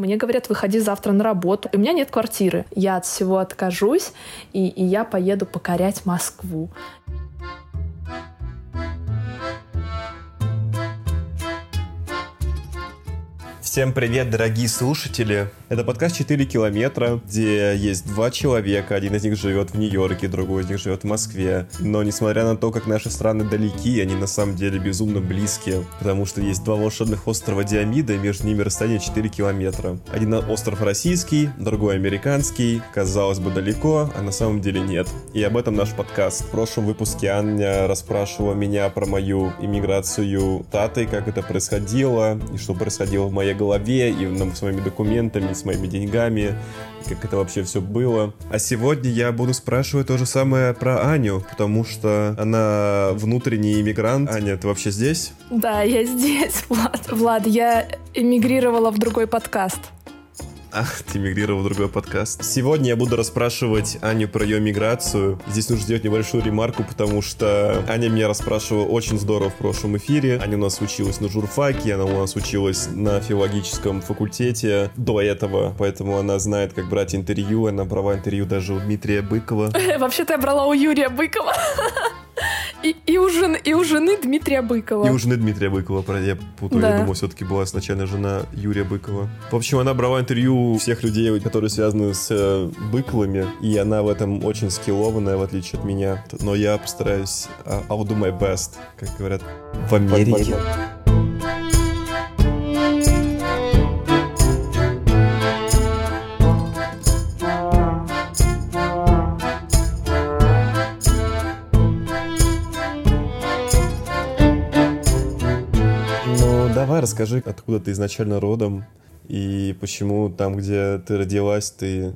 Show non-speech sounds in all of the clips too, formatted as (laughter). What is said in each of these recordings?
Мне говорят, выходи завтра на работу. У меня нет квартиры. Я от всего откажусь, и, и я поеду покорять Москву. Всем привет, дорогие слушатели! Это подкаст «4 километра», где есть два человека. Один из них живет в Нью-Йорке, другой из них живет в Москве. Но несмотря на то, как наши страны далеки, они на самом деле безумно близкие, потому что есть два волшебных острова Диамида, и между ними расстояние 4 километра. Один остров российский, другой американский. Казалось бы, далеко, а на самом деле нет. И об этом наш подкаст. В прошлом выпуске Аня расспрашивала меня про мою иммиграцию Таты, как это происходило, и что происходило в моей голове, и с моими документами, с моими деньгами, как это вообще все было. А сегодня я буду спрашивать то же самое про Аню, потому что она внутренний иммигрант. Аня, ты вообще здесь? Да, я здесь, (laughs) Влад. Влад, я эмигрировала в другой подкаст. Ах, ты мигрировал в другой подкаст. Сегодня я буду расспрашивать Аню про ее миграцию. Здесь нужно сделать небольшую ремарку, потому что Аня меня расспрашивала очень здорово в прошлом эфире. Аня у нас училась на журфаке, она у нас училась на филологическом факультете до этого, поэтому она знает, как брать интервью. Она брала интервью даже у Дмитрия Быкова. (laughs) Вообще-то я брала у Юрия Быкова. (laughs) И, и, у жены, и у жены Дмитрия Быкова. И у жены Дмитрия Быкова, я путаю, да. я думал, все-таки была сначала жена Юрия Быкова. В общем, она брала интервью всех людей, которые связаны с э, Быковыми, и она в этом очень скиллованная, в отличие от меня. Но я постараюсь, uh, I'll do my best, как говорят в Америке. давай расскажи, откуда ты изначально родом и почему там, где ты родилась, ты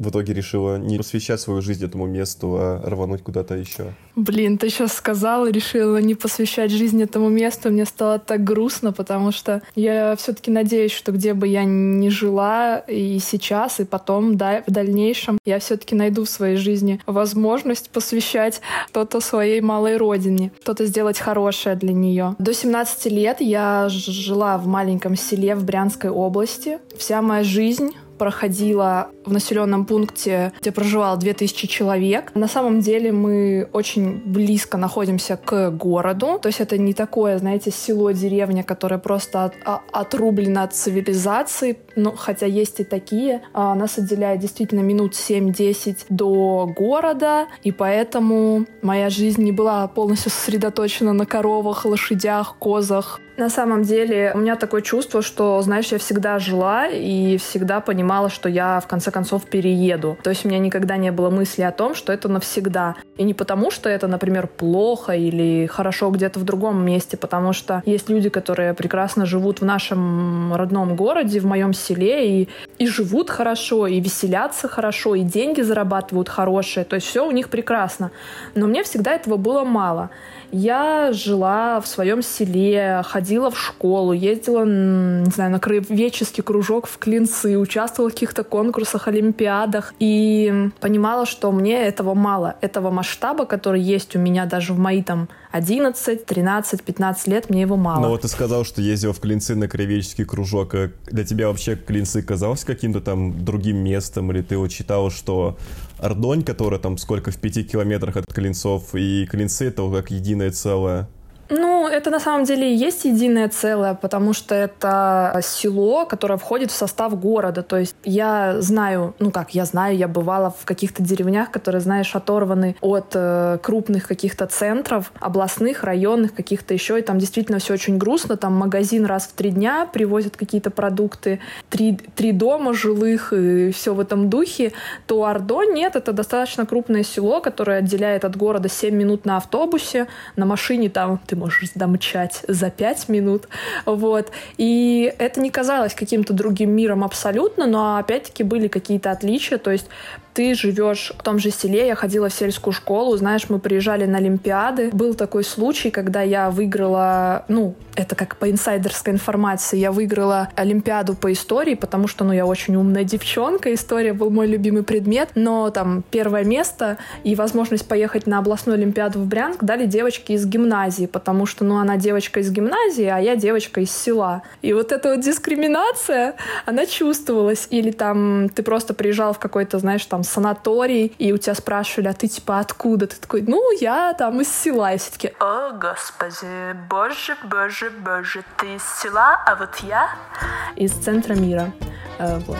в итоге решила не посвящать свою жизнь этому месту, а рвануть куда-то еще? Блин, ты сейчас сказала, решила не посвящать жизнь этому месту. Мне стало так грустно, потому что я все-таки надеюсь, что где бы я ни жила и сейчас, и потом, да, в дальнейшем, я все-таки найду в своей жизни возможность посвящать что-то своей малой родине, что-то сделать хорошее для нее. До 17 лет я жила в маленьком селе в Брянской области. Вся моя жизнь проходила в населенном пункте, где проживало 2000 человек. На самом деле мы очень близко находимся к городу. То есть это не такое, знаете, село-деревня, которое просто от, а, отрублено от цивилизации. Ну, хотя есть и такие. А нас отделяет действительно минут 7-10 до города. И поэтому моя жизнь не была полностью сосредоточена на коровах, лошадях, козах. На самом деле у меня такое чувство, что, знаешь, я всегда жила и всегда понимала, что я в конце концов перееду. То есть у меня никогда не было мысли о том, что это навсегда. И не потому, что это, например, плохо или хорошо где-то в другом месте, потому что есть люди, которые прекрасно живут в нашем родном городе, в моем селе, и, и живут хорошо, и веселятся хорошо, и деньги зарабатывают хорошие. То есть все у них прекрасно. Но мне всегда этого было мало. Я жила в своем селе, ходила в школу, ездила, не знаю, на краеведческий кружок в Клинцы, участвовала в каких-то конкурсах, олимпиадах и понимала, что мне этого мало, этого масштаба, который есть у меня даже в мои там 11, 13, 15 лет, мне его мало. Ну вот ты сказал, что ездил в Клинцы на краеведческий кружок. А для тебя вообще Клинцы казалось каким-то там другим местом? Или ты вот считал, что Ордонь, которая там сколько в пяти километрах от Клинцов, и Клинцы это как единое целое? Ну, это на самом деле и есть единое целое, потому что это село, которое входит в состав города. То есть я знаю, ну как, я знаю, я бывала в каких-то деревнях, которые, знаешь, оторваны от э, крупных каких-то центров, областных, районных, каких-то еще, и там действительно все очень грустно. Там магазин раз в три дня привозят какие-то продукты, три, три дома жилых и все в этом духе. То Ордо нет, это достаточно крупное село, которое отделяет от города 7 минут на автобусе, на машине там ты можешь домчать за пять минут. Вот. И это не казалось каким-то другим миром абсолютно, но опять-таки были какие-то отличия. То есть ты живешь в том же селе, я ходила в сельскую школу, знаешь, мы приезжали на Олимпиады. Был такой случай, когда я выиграла, ну, это как по инсайдерской информации, я выиграла Олимпиаду по истории, потому что, ну, я очень умная девчонка, история был мой любимый предмет, но там первое место и возможность поехать на областную Олимпиаду в Брянск дали девочке из гимназии, потому что, ну, она девочка из гимназии, а я девочка из села. И вот эта вот дискриминация, она чувствовалась. Или там ты просто приезжал в какой-то, знаешь, там санаторий, и у тебя спрашивали, а ты типа откуда? Ты такой, ну, я там из села. И все таки о, господи, боже, боже, боже, ты из села, а вот я из центра мира. Э, вот.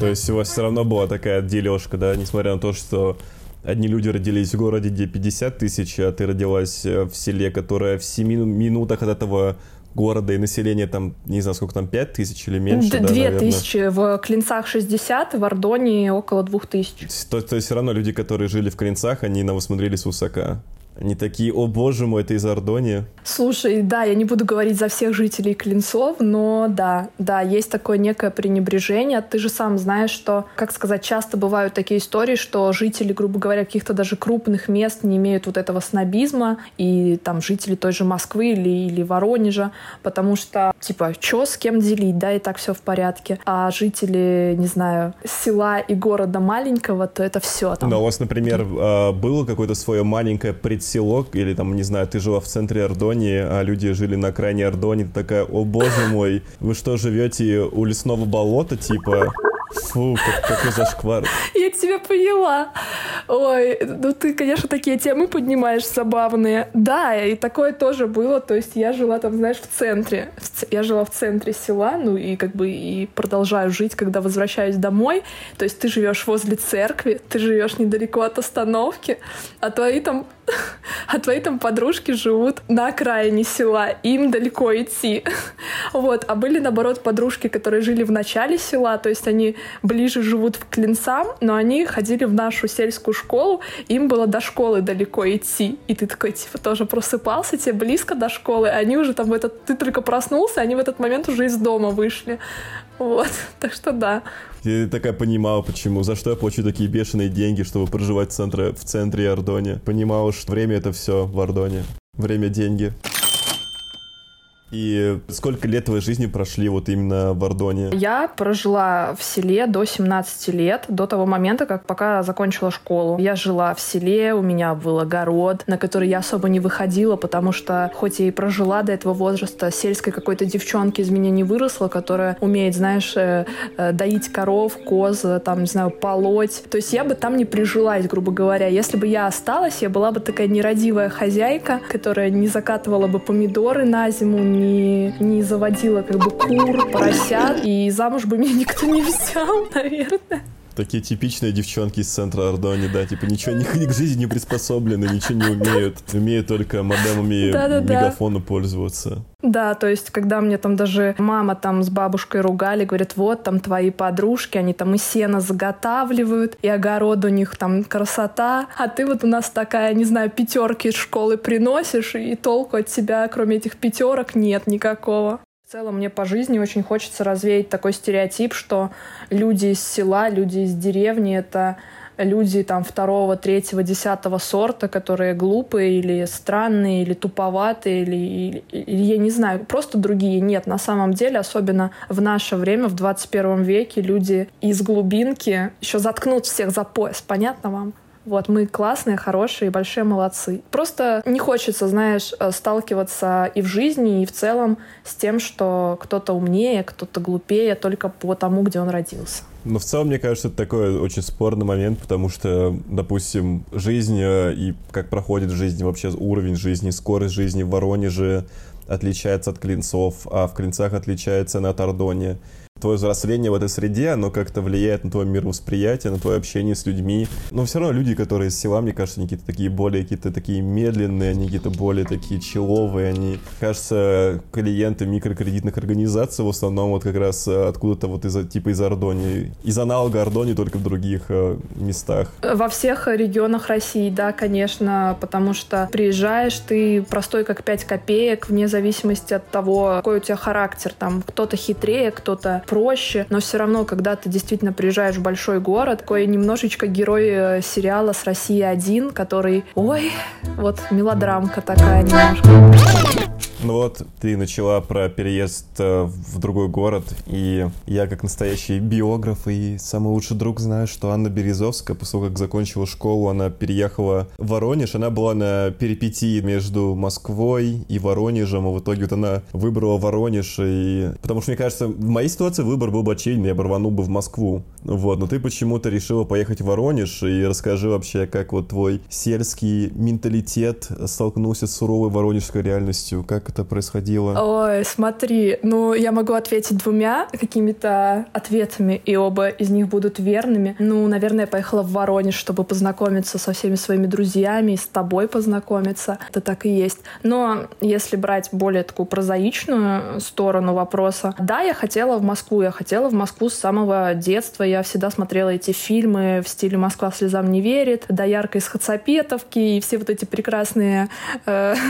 То есть у вас все равно была такая дележка, да, несмотря на то, что одни люди родились в городе, где 50 тысяч, а ты родилась э, в селе, которое в 7 минутах от этого города и население там, не знаю, сколько там, 5 тысяч или меньше, да, 2 тысячи, в Клинцах 60, в Ордоне около 2 тысяч. То, то есть все равно люди, которые жили в Клинцах, они на вас смотрели свысока. Они такие, о боже мой, это из Ордони. Слушай, да, я не буду говорить за всех жителей Клинцов, но да, да, есть такое некое пренебрежение. Ты же сам знаешь, что, как сказать, часто бывают такие истории, что жители, грубо говоря, каких-то даже крупных мест не имеют вот этого снобизма, и там жители той же Москвы или, или Воронежа, потому что, типа, что с кем делить, да, и так все в порядке. А жители, не знаю, села и города маленького, то это все. Там. Да, у вас, например, а, было какое-то свое маленькое пред село, или там, не знаю, ты жила в центре Ордонии, а люди жили на крайней Ордонии, ты такая, о боже мой, вы что, живете у лесного болота, типа? Фу, как, какой зашквар. Я тебя поняла. Ой, ну ты, конечно, такие темы поднимаешь забавные. Да, и такое тоже было. То есть я жила там, знаешь, в центре. Я жила в центре села, ну и как бы и продолжаю жить, когда возвращаюсь домой. То есть ты живешь возле церкви, ты живешь недалеко от остановки, а твои там (laughs) а твои там подружки живут на окраине села, им далеко идти. (laughs) Вот. А были, наоборот, подружки, которые жили в начале села, то есть они ближе живут к Клинцам, но они ходили в нашу сельскую школу, им было до школы далеко идти. И ты такой, типа, тоже просыпался, тебе близко до школы, а они уже там в этот... Ты только проснулся, они в этот момент уже из дома вышли. Вот. (laughs) Так что да. Я такая понимала, почему, за что я плачу такие бешеные деньги, чтобы проживать в центре, в центре Ордоне. Понимала, что время это все в Ордоне. Время — деньги. И сколько лет твоей жизни прошли вот именно в Ордоне? Я прожила в селе до 17 лет, до того момента, как пока закончила школу. Я жила в селе, у меня был огород, на который я особо не выходила, потому что хоть я и прожила до этого возраста, сельской какой-то девчонки из меня не выросла, которая умеет, знаешь, э, э, доить коров, коз, там, не знаю, полоть. То есть я бы там не прижилась, грубо говоря. Если бы я осталась, я была бы такая нерадивая хозяйка, которая не закатывала бы помидоры на зиму, не, не заводила как бы кур, поросят, и замуж бы меня никто не взял, (laughs) наверное. Такие типичные девчонки из центра Ордони, да, типа ничего, ни, ни к жизни не приспособлены, ничего не умеют. Умеют только модемами мегафона пользоваться. Да, то есть, когда мне там даже мама там с бабушкой ругали, говорят, вот там твои подружки, они там и сено заготавливают, и огород у них там красота, а ты вот у нас такая, не знаю, пятерки из школы приносишь, и толку от тебя, кроме этих пятерок, нет никакого. Целом мне по жизни очень хочется развеять такой стереотип, что люди из села, люди из деревни — это люди там второго, третьего, десятого сорта, которые глупые или странные, или туповатые, или, или, или я не знаю, просто другие. Нет, на самом деле, особенно в наше время, в 21 веке, люди из глубинки еще заткнут всех за пояс. Понятно вам? Вот, мы классные, хорошие, большие молодцы. Просто не хочется, знаешь, э, сталкиваться и в жизни, и в целом с тем, что кто-то умнее, кто-то глупее только по тому, где он родился. Но в целом, мне кажется, это такой очень спорный момент, потому что, допустим, жизнь э, и как проходит жизнь, вообще уровень жизни, скорость жизни в Воронеже отличается от Клинцов, а в Клинцах отличается на Тардоне твое взросление в этой среде, оно как-то влияет на твое мировосприятие, на твое общение с людьми. Но все равно люди, которые из села, мне кажется, они какие-то такие более какие-то такие медленные, они какие-то более такие человые, они, кажется, клиенты микрокредитных организаций в основном вот как раз э, откуда-то вот из типа из Ордони, из аналога Ордони только в других э, местах. Во всех регионах России, да, конечно, потому что приезжаешь, ты простой как 5 копеек, вне зависимости от того, какой у тебя характер. Там кто-то хитрее, кто-то проще, но все равно, когда ты действительно приезжаешь в большой город, такой немножечко герой э, сериала с России один, который, ой, вот мелодрамка такая немножко. Ну вот, ты начала про переезд э, в другой город, и я, как настоящий биограф и самый лучший друг, знаю, что Анна Березовская, после того, как закончила школу, она переехала в Воронеж. Она была на перипетии между Москвой и Воронежем, и в итоге вот она выбрала Воронеж, и... потому что, мне кажется, в моей ситуации выбор был бы очевидный, я бы рванул бы в Москву. Вот, но ты почему-то решила поехать в Воронеж, и расскажи вообще, как вот твой сельский менталитет столкнулся с суровой воронежской реальностью, как это происходило? Ой, смотри, ну, я могу ответить двумя какими-то ответами, и оба из них будут верными. Ну, наверное, я поехала в Воронеж, чтобы познакомиться со всеми своими друзьями и с тобой познакомиться. Это так и есть. Но если брать более такую прозаичную сторону вопроса, да, я хотела в Москву, я хотела в Москву с самого детства. Я всегда смотрела эти фильмы в стиле «Москва слезам не верит», «Доярка из Хацапетовки» и все вот эти прекрасные э, (laughs)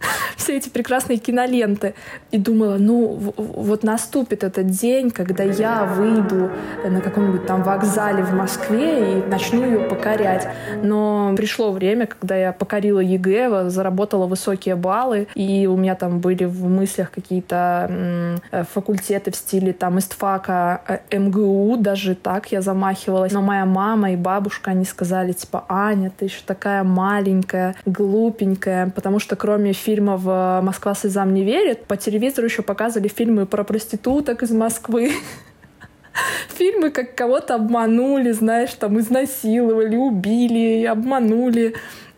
(laughs) все эти прекрасные киноленты. И думала, ну вот наступит этот день, когда я выйду на каком-нибудь там вокзале в Москве и начну ее покорять. Но пришло время, когда я покорила ЕГЭ, заработала высокие баллы, и у меня там были в мыслях какие-то факультеты в стиле там истфака э, МГУ, даже так я замахивалась. Но моя мама и бабушка, они сказали, типа, Аня, ты еще такая маленькая, глупенькая, потому что кроме фильмов э, «Москва слезам не верит», по телевизору еще показывали фильмы про проституток из Москвы. (laughs) Фильмы, как кого-то обманули, знаешь, там изнасиловали, убили, обманули.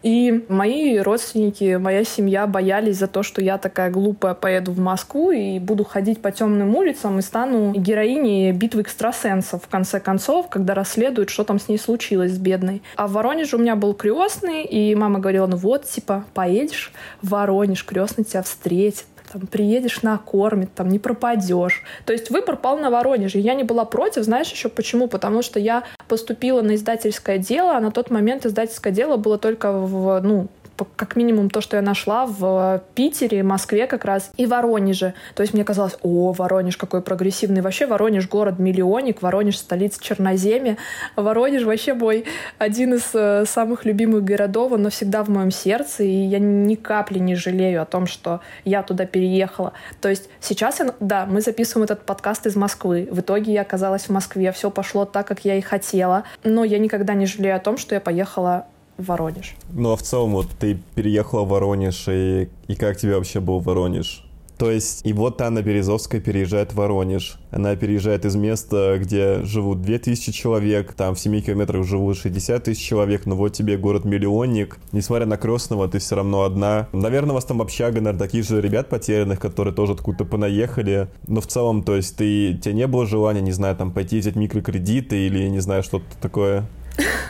И мои родственники, моя семья боялись за то, что я такая глупая поеду в Москву и буду ходить по темным улицам и стану героиней битвы экстрасенсов, в конце концов, когда расследуют, что там с ней случилось с бедной. А в Воронеже у меня был крестный, и мама говорила, ну вот, типа, поедешь в Воронеж, крестный тебя встретит там, приедешь, накормит, там, не пропадешь. То есть выбор пал на Воронеже. Я не была против, знаешь еще почему? Потому что я поступила на издательское дело, а на тот момент издательское дело было только в, ну, как минимум то, что я нашла в Питере, Москве как раз и Воронеже. То есть мне казалось, о, Воронеж какой прогрессивный. Вообще Воронеж город-миллионник, Воронеж столица Черноземья. Воронеж вообще мой один из э, самых любимых городов, он навсегда в моем сердце, и я ни капли не жалею о том, что я туда переехала. То есть сейчас, я, да, мы записываем этот подкаст из Москвы. В итоге я оказалась в Москве, все пошло так, как я и хотела. Но я никогда не жалею о том, что я поехала в Воронеж. Ну а в целом вот ты переехала в Воронеж, и, и как тебе вообще был Воронеж? То есть, и вот Анна Березовская переезжает в Воронеж. Она переезжает из места, где живут 2000 человек, там в 7 километрах живут 60 тысяч человек, но вот тебе город-миллионник. Несмотря на крестного, ты все равно одна. Наверное, у вас там общага, наверное, таких же ребят потерянных, которые тоже откуда-то понаехали. Но в целом, то есть, ты, тебе не было желания, не знаю, там пойти взять микрокредиты или, не знаю, что-то такое? (laughs)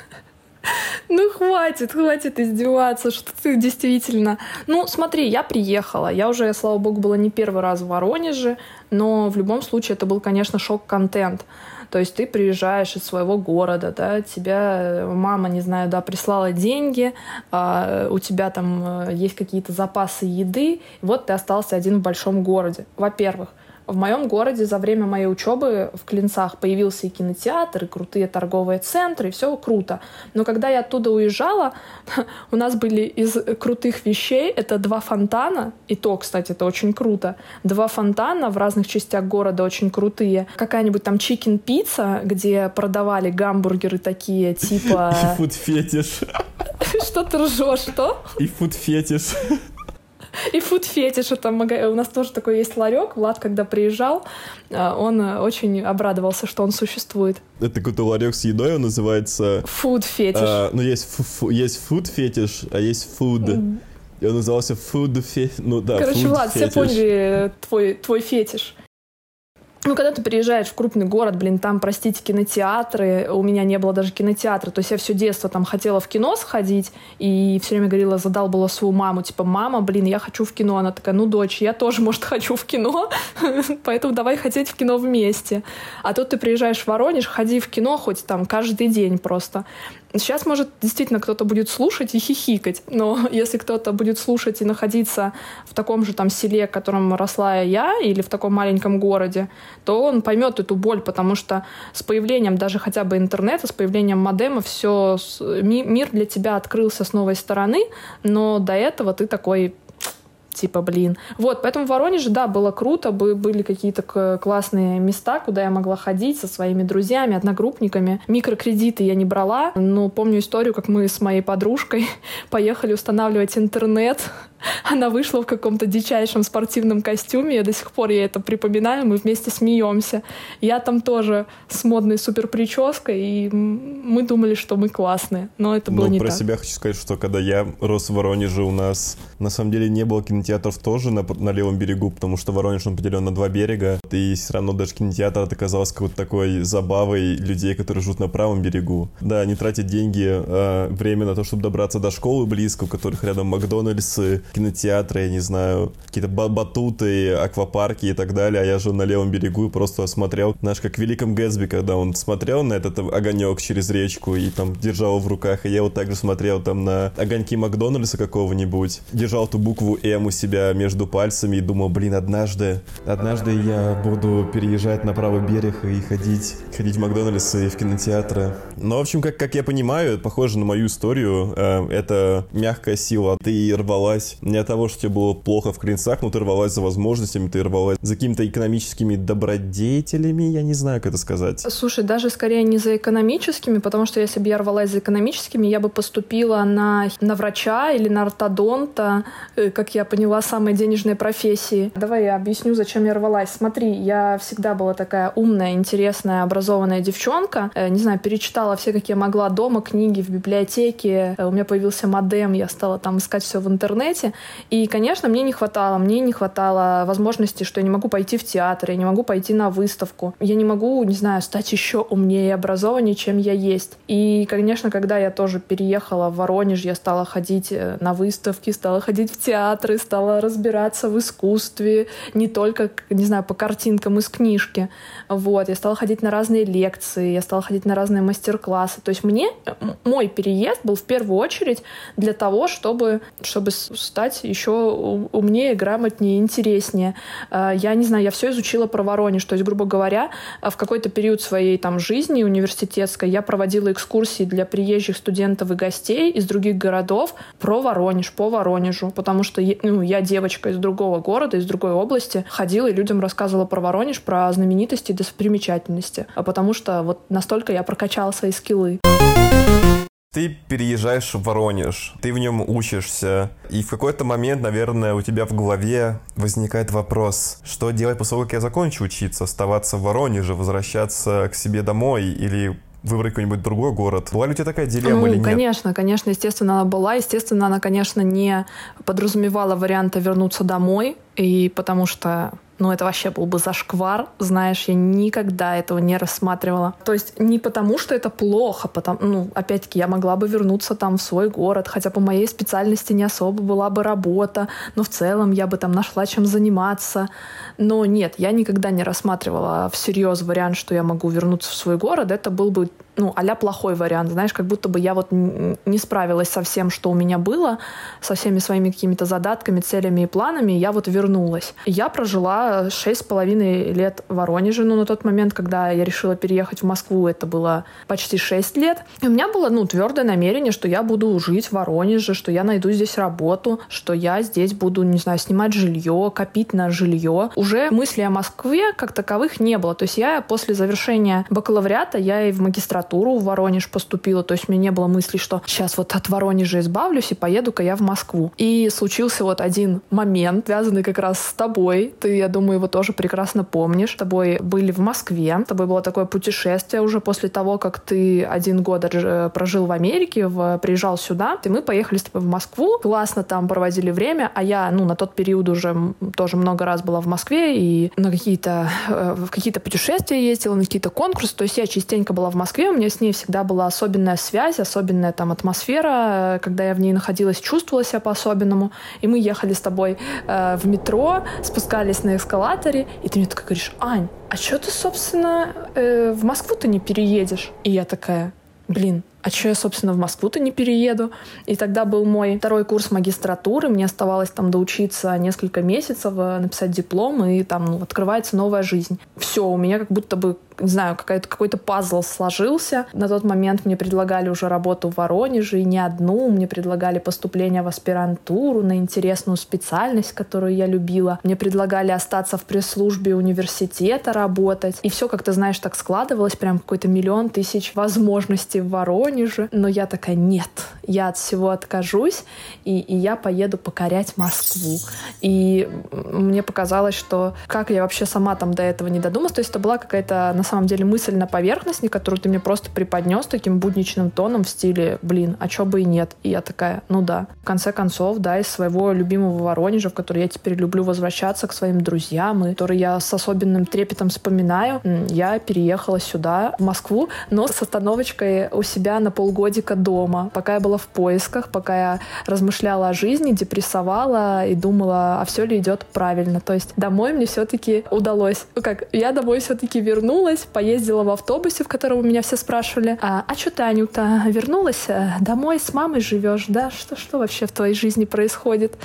Ну, хватит, хватит издеваться, что ты действительно... Ну, смотри, я приехала. Я уже, слава богу, была не первый раз в Воронеже, но в любом случае это был, конечно, шок-контент. То есть ты приезжаешь из своего города, да, тебя мама, не знаю, да, прислала деньги, а у тебя там э, есть какие-то запасы еды, вот ты остался один в большом городе. Во-первых, в моем городе за время моей учебы в Клинцах появился и кинотеатр, и крутые торговые центры, и все круто. Но когда я оттуда уезжала, (laughs) у нас были из крутых вещей это два фонтана, и то, кстати, это очень круто. Два фонтана в разных частях города очень крутые. Какая-нибудь там chicken-пицца, где продавали гамбургеры такие, (laughs) типа... И Food Fetish. (laughs) Что ты ржешь, что? И Food Fetish. (laughs) И Food Fetish. Это у нас тоже такой есть ларек. Влад, когда приезжал, а, он э, очень обрадовался, что он существует. Это какой-то ларек с едой, он называется... Фуд фетиш. А, ну, есть, фу, есть фуд фетиш, а есть фуд. И он назывался фуд фетиш. Ну да, Короче, Влад, все поняли твой, твой фетиш. Ну, когда ты приезжаешь в крупный город, блин, там, простите, кинотеатры, у меня не было даже кинотеатра, то есть я все детство там хотела в кино сходить, и все время говорила, задалбала свою маму, типа, мама, блин, я хочу в кино. Она такая, ну, дочь, я тоже, может, (laughs) хочу в кино, (laughs) поэтому давай хотеть в кино вместе. А тут ты приезжаешь в Воронеж, ходи в кино хоть там каждый день просто. Сейчас, может, действительно кто-то будет слушать и хихикать, но (laughs) если кто-то будет слушать и находиться в таком же там селе, в котором росла я, или в таком маленьком городе, то он поймет эту боль, потому что с появлением даже хотя бы интернета, с появлением модема, все, мир для тебя открылся с новой стороны, но до этого ты такой типа, блин. Вот, поэтому в Воронеже, да, было круто, были какие-то классные места, куда я могла ходить со своими друзьями, одногруппниками. Микрокредиты я не брала, но помню историю, как мы с моей подружкой (laughs) поехали устанавливать интернет она вышла в каком-то дичайшем спортивном костюме, я до сих пор ей это припоминаю, мы вместе смеемся. Я там тоже с модной супер прической, и мы думали, что мы классные, но это было ну, не про так. себя хочу сказать, что когда я рос в Воронеже, у нас на самом деле не было кинотеатров тоже на, на левом берегу, потому что Воронеж, он поделен на два берега, и все равно даже кинотеатр оказался какой-то такой забавой людей, которые живут на правом берегу. Да, они тратят деньги, э, время на то, чтобы добраться до школы близко, у которых рядом Макдональдсы, кинотеатры, я не знаю, какие-то батуты, аквапарки и так далее, а я жил на левом берегу и просто смотрел, знаешь, как в Великом Гэтсби, когда он смотрел на этот огонек через речку и там держал его в руках, и я вот также смотрел там на огоньки Макдональдса какого-нибудь, держал ту букву М у себя между пальцами и думал, блин, однажды, однажды я буду переезжать на правый берег и ходить, ходить в Макдональдс и в кинотеатры. Ну, в общем, как, как я понимаю, похоже на мою историю, э, это мягкая сила. Ты рвалась не от того, что тебе было плохо в клинцах, но ты рвалась за возможностями, ты рвалась за какими-то экономическими добродетелями, я не знаю, как это сказать. Слушай, даже скорее не за экономическими, потому что если бы я рвалась за экономическими, я бы поступила на, на врача или на ортодонта, э, как я поняла, самые денежные профессии. Давай я объясню, зачем я рвалась. Смотри, я всегда была такая умная, интересная, образованная девчонка. Э, не знаю, перечитала все, какие могла дома, книги в библиотеке. Э, у меня появился модем, я стала там искать все в интернете. И, конечно, мне не хватало, мне не хватало возможности, что я не могу пойти в театр, я не могу пойти на выставку, я не могу, не знаю, стать еще умнее и образованнее, чем я есть. И, конечно, когда я тоже переехала в Воронеж, я стала ходить э, на выставки, стала ходить в театры, стала разбираться в искусстве, не только, не знаю, по картинкам из книжки. Вот, я стала ходить на разные лекции, я стала ходить на разные мастер-классы. То есть мне мой переезд был в первую очередь для того, чтобы, чтобы стать еще умнее, грамотнее, интереснее. А, я не знаю, я все изучила про Воронеж. То есть, грубо говоря, в какой-то период своей там жизни университетской я проводила экскурсии для приезжих студентов и гостей из других городов про Воронеж, по Воронежу. Потому что ну, я девочка из другого города, из другой области, ходила и людям рассказывала про Воронеж, про знаменитости и достопримечательности. А потому что вот настолько я прокачала свои скиллы. Ты переезжаешь в Воронеж, ты в нем учишься, и в какой-то момент, наверное, у тебя в голове возникает вопрос, что делать после того, как я закончу учиться, оставаться в Воронеже, возвращаться к себе домой или выбрать какой-нибудь другой город. Была ли у тебя такая дилемма ну, или нет? Конечно, конечно, естественно, она была. Естественно, она, конечно, не подразумевала варианта вернуться домой, и потому что ну, это вообще был бы зашквар, знаешь, я никогда этого не рассматривала. То есть не потому, что это плохо, потому, ну, опять-таки, я могла бы вернуться там в свой город, хотя по моей специальности не особо была бы работа, но в целом я бы там нашла чем заниматься. Но нет, я никогда не рассматривала всерьез вариант, что я могу вернуться в свой город. Это был бы ну, а плохой вариант, знаешь, как будто бы я вот не справилась со всем, что у меня было, со всеми своими какими-то задатками, целями и планами, я вот вернулась. Я прожила шесть с половиной лет в Воронеже, ну, на тот момент, когда я решила переехать в Москву, это было почти шесть лет. И у меня было, ну, твердое намерение, что я буду жить в Воронеже, что я найду здесь работу, что я здесь буду, не знаю, снимать жилье, копить на жилье. Уже мысли о Москве как таковых не было. То есть я после завершения бакалавриата, я и в магистратуру в Воронеж поступила, то есть у меня не было мысли, что сейчас вот от Воронежа избавлюсь и поеду-ка я в Москву. И случился вот один момент, связанный как раз с тобой. Ты, я думаю, его тоже прекрасно помнишь. С тобой были в Москве, с тобой было такое путешествие уже после того, как ты один год прожил в Америке, в, приезжал сюда, и мы поехали с тобой в Москву, классно там проводили время, а я, ну, на тот период уже тоже много раз была в Москве и на какие-то э, в какие-то путешествия ездила, на какие-то конкурсы, то есть я частенько была в Москве, меня с ней всегда была особенная связь, особенная там атмосфера, когда я в ней находилась, чувствовала себя по-особенному. И мы ехали с тобой э, в метро, спускались на эскалаторе, и ты мне такая говоришь, Ань, а что ты, собственно, э, в Москву ты не переедешь? И я такая, блин, а что я, собственно, в Москву-то не перееду? И тогда был мой второй курс магистратуры, мне оставалось там доучиться несколько месяцев, э, написать диплом, и там ну, открывается новая жизнь. Все, у меня как будто бы не знаю, какой-то пазл сложился. На тот момент мне предлагали уже работу в Воронеже, и не одну. Мне предлагали поступление в аспирантуру на интересную специальность, которую я любила. Мне предлагали остаться в пресс-службе университета работать. И все, как ты знаешь, так складывалось, прям какой-то миллион тысяч возможностей в Воронеже. Но я такая, нет, я от всего откажусь, и, и я поеду покорять Москву. И мне показалось, что как я вообще сама там до этого не додумалась, то есть это была какая-то на самом деле мысль на поверхности, которую ты мне просто преподнес таким будничным тоном в стиле, блин, а чё бы и нет. И я такая, ну да. В конце концов, да, из своего любимого Воронежа, в который я теперь люблю возвращаться к своим друзьям, и который я с особенным трепетом вспоминаю, я переехала сюда, в Москву, но с остановочкой у себя на полгодика дома. Пока я была в поисках, пока я размышляла о жизни, депрессовала и думала, а все ли идет правильно. То есть домой мне все-таки удалось. Ну как, я домой все-таки вернулась, вернулась, поездила в автобусе, в котором у меня все спрашивали, а, а что ты, Анюта, вернулась? Э, домой с мамой живешь, да? Что, что вообще в твоей жизни происходит?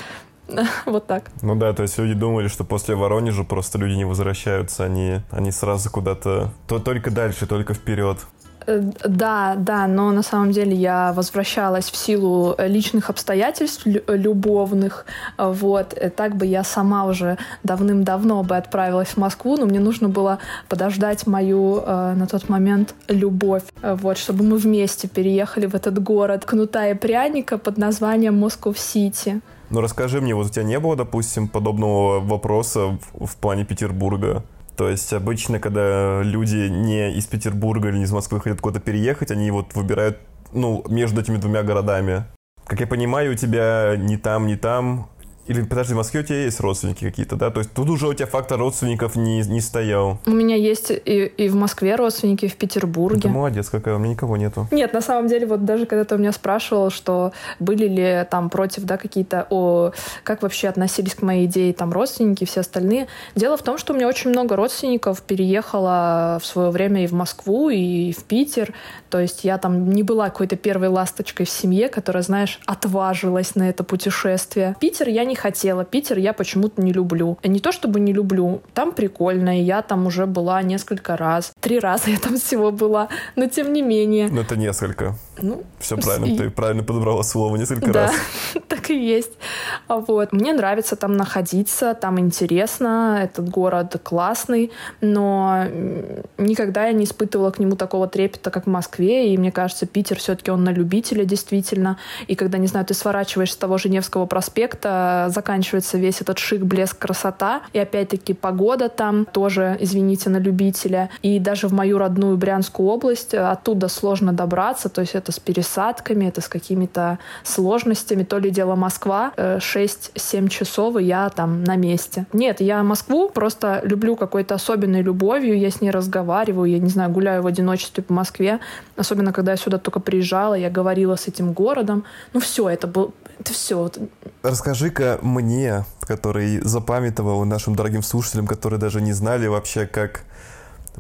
(laughs) Вот так. Ну да, то есть люди думали, что после Воронежа просто люди не возвращаются, они, они сразу куда-то, то только дальше, только вперед. Э, да, да, но на самом деле я возвращалась в силу личных обстоятельств любовных, вот, и так бы я сама уже давным-давно бы отправилась в Москву, но мне нужно было подождать мою э, на тот момент любовь, вот, чтобы мы вместе переехали в этот город кнута и пряника под названием Москов-Сити. Ну расскажи мне, вот у тебя не было, допустим, подобного вопроса в, в плане Петербурга? То есть обычно, когда люди не из Петербурга или не из Москвы хотят куда-то переехать, они вот выбирают, ну, между этими двумя городами. Как я понимаю, у тебя ни там, ни там или, подожди, в Москве у тебя есть родственники какие-то, да? То есть тут уже у тебя фактор родственников не, не стоял. У меня есть и, и в Москве родственники, и в Петербурге. Ты молодец какая, у меня никого нету. Нет, на самом деле, вот даже когда ты у меня спрашивал, что были ли там против, да, какие-то, о, как вообще относились к моей идее там родственники и все остальные. Дело в том, что у меня очень много родственников переехало в свое время и в Москву, и в Питер. То есть я там не была какой-то первой ласточкой в семье, которая, знаешь, отважилась на это путешествие. Питер я не не хотела. Питер я почему-то не люблю. Не то чтобы не люблю, там прикольно, и я там уже была несколько раз. Три раза я там всего была, но тем не менее. Ну это несколько. Ну, все правильно, и... ты правильно подобрала слово несколько да, раз. (laughs) так и есть. Вот. Мне нравится там находиться, там интересно, этот город классный, но никогда я не испытывала к нему такого трепета, как в Москве, и мне кажется, Питер все-таки он на любителя действительно, и когда, не знаю, ты сворачиваешь с того Женевского проспекта, заканчивается весь этот шик, блеск, красота, и опять-таки погода там тоже, извините, на любителя, и даже в мою родную Брянскую область оттуда сложно добраться, то есть это с пересадками, это с какими-то сложностями. То ли дело Москва, 6-7 э, часов, и я там на месте. Нет, я Москву просто люблю какой-то особенной любовью, я с ней разговариваю, я, не знаю, гуляю в одиночестве по Москве, особенно когда я сюда только приезжала, я говорила с этим городом. Ну все, это был это все. Расскажи-ка мне, который запамятовал нашим дорогим слушателям, которые даже не знали вообще, как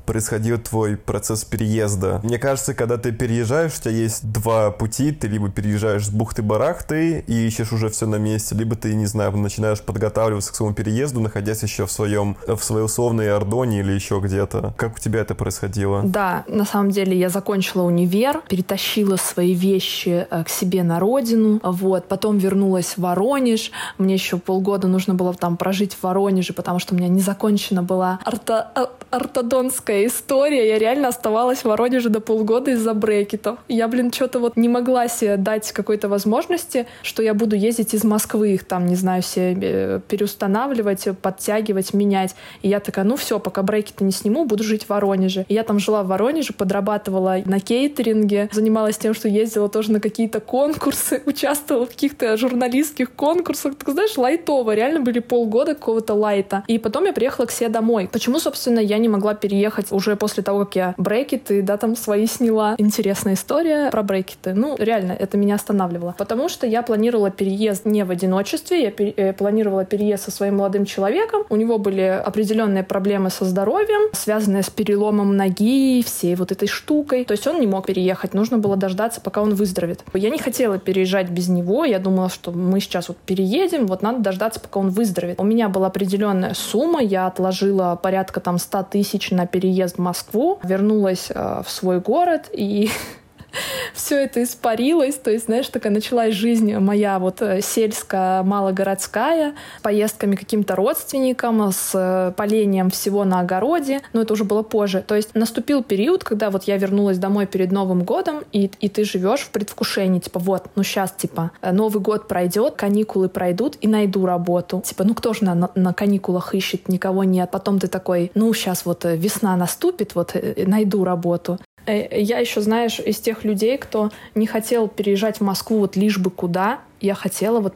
происходил твой процесс переезда? Мне кажется, когда ты переезжаешь, у тебя есть два пути. Ты либо переезжаешь с бухты-барахты и ищешь уже все на месте, либо ты, не знаю, начинаешь подготавливаться к своему переезду, находясь еще в своем, в своей условной Ордоне или еще где-то. Как у тебя это происходило? Да, на самом деле я закончила универ, перетащила свои вещи э, к себе на родину, вот, потом вернулась в Воронеж. Мне еще полгода нужно было там прожить в Воронеже, потому что у меня не закончена была орто э, ортодонская жуткая история. Я реально оставалась в Воронеже до полгода из-за брекетов. Я, блин, что-то вот не могла себе дать какой-то возможности, что я буду ездить из Москвы, их там, не знаю, себе э, переустанавливать, подтягивать, менять. И я такая, ну все, пока брекеты не сниму, буду жить в Воронеже. И я там жила в Воронеже, подрабатывала на кейтеринге, занималась тем, что ездила тоже на какие-то конкурсы, (laughs) участвовала в каких-то журналистских конкурсах. Так знаешь, лайтово. Реально были полгода какого-то лайта. И потом я приехала к себе домой. Почему, собственно, я не могла переехать переехать уже после того, как я брекеты, да, там свои сняла. Интересная история про брекеты. Ну, реально, это меня останавливало. Потому что я планировала переезд не в одиночестве, я пер- э, планировала переезд со своим молодым человеком. У него были определенные проблемы со здоровьем, связанные с переломом ноги, всей вот этой штукой. То есть он не мог переехать, нужно было дождаться, пока он выздоровеет. Я не хотела переезжать без него, я думала, что мы сейчас вот переедем, вот надо дождаться, пока он выздоровеет. У меня была определенная сумма, я отложила порядка там 100 тысяч на переезд в Москву, вернулась э, в свой город и (laughs) (laughs) все это испарилось. То есть, знаешь, такая началась жизнь моя вот э, сельская, малогородская, поездками каким-то родственникам, с э, полением всего на огороде. Но это уже было позже. То есть наступил период, когда вот я вернулась домой перед Новым годом, и, и ты живешь в предвкушении. Типа, вот, ну сейчас, типа, э, Новый год пройдет, каникулы пройдут, и найду работу. Типа, ну кто же на, на каникулах ищет, никого нет. Потом ты такой, ну сейчас вот весна наступит, вот найду работу. Э, я еще, знаешь, из тех людей, кто не хотел переезжать в Москву вот лишь бы куда. Я хотела вот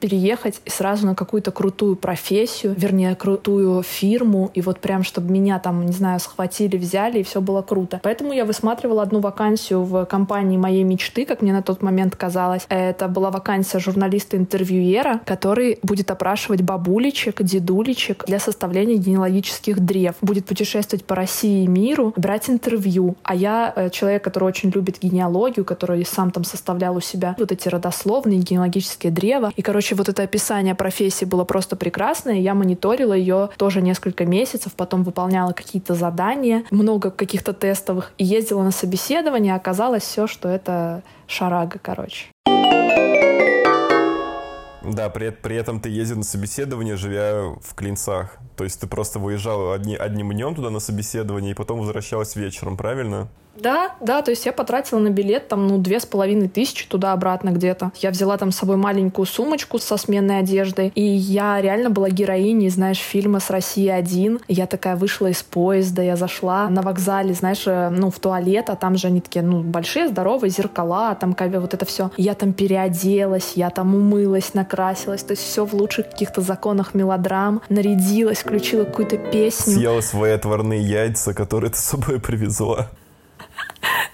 переехать сразу на какую-то крутую профессию, вернее, крутую фирму, и вот прям, чтобы меня там, не знаю, схватили, взяли, и все было круто. Поэтому я высматривала одну вакансию в компании моей мечты, как мне на тот момент казалось. Это была вакансия журналиста-интервьюера, который будет опрашивать бабулечек, дедулечек для составления генеалогических древ. Будет путешествовать по России и миру, брать интервью. А я э, человек, который очень любит генеалогию, который сам там составлял у себя вот эти родословные генеалогические древа. И, короче, Короче, вот это описание профессии было просто прекрасное. Я мониторила ее тоже несколько месяцев, потом выполняла какие-то задания, много каких-то тестовых, и ездила на собеседование. Оказалось все, что это шарага, короче. Да, при, при этом ты ездил на собеседование, живя в Клинцах. То есть ты просто выезжал одни, одним днем туда на собеседование и потом возвращалась вечером, правильно? Да, да, то есть я потратила на билет там, ну, две с половиной тысячи туда-обратно где-то. Я взяла там с собой маленькую сумочку со сменной одеждой, и я реально была героиней, знаешь, фильма с России один. Я такая вышла из поезда, я зашла на вокзале, знаешь, э, ну, в туалет, а там же они такие, ну, большие, здоровые, зеркала, там вот это все. Я там переоделась, я там умылась, накрасилась, то есть все в лучших каких-то законах мелодрам, нарядилась, включила какую-то песню. Съела свои отварные яйца, которые ты с собой привезла.